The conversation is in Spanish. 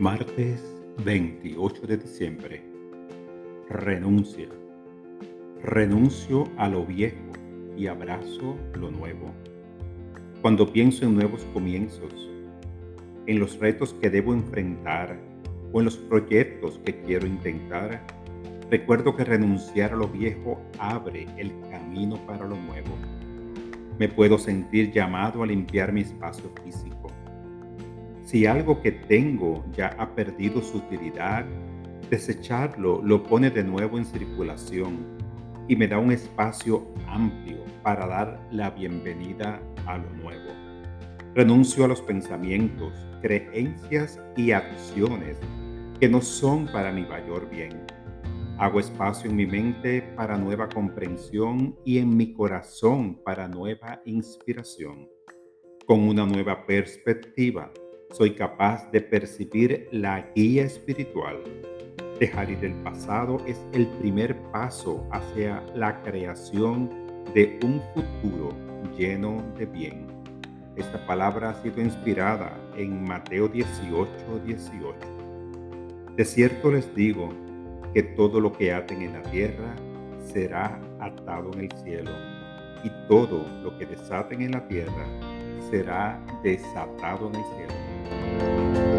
Martes 28 de diciembre. Renuncia. Renuncio a lo viejo y abrazo lo nuevo. Cuando pienso en nuevos comienzos, en los retos que debo enfrentar o en los proyectos que quiero intentar, recuerdo que renunciar a lo viejo abre el camino para lo nuevo. Me puedo sentir llamado a limpiar mi espacio físico si algo que tengo ya ha perdido su utilidad, desecharlo lo pone de nuevo en circulación y me da un espacio amplio para dar la bienvenida a lo nuevo. Renuncio a los pensamientos, creencias y acciones que no son para mi mayor bien. Hago espacio en mi mente para nueva comprensión y en mi corazón para nueva inspiración. Con una nueva perspectiva, soy capaz de percibir la guía espiritual. Dejar ir el pasado es el primer paso hacia la creación de un futuro lleno de bien. Esta palabra ha sido inspirada en Mateo 18, 18. De cierto les digo que todo lo que aten en la tierra será atado en el cielo, y todo lo que desaten en la tierra será desatado en el cielo. Bye.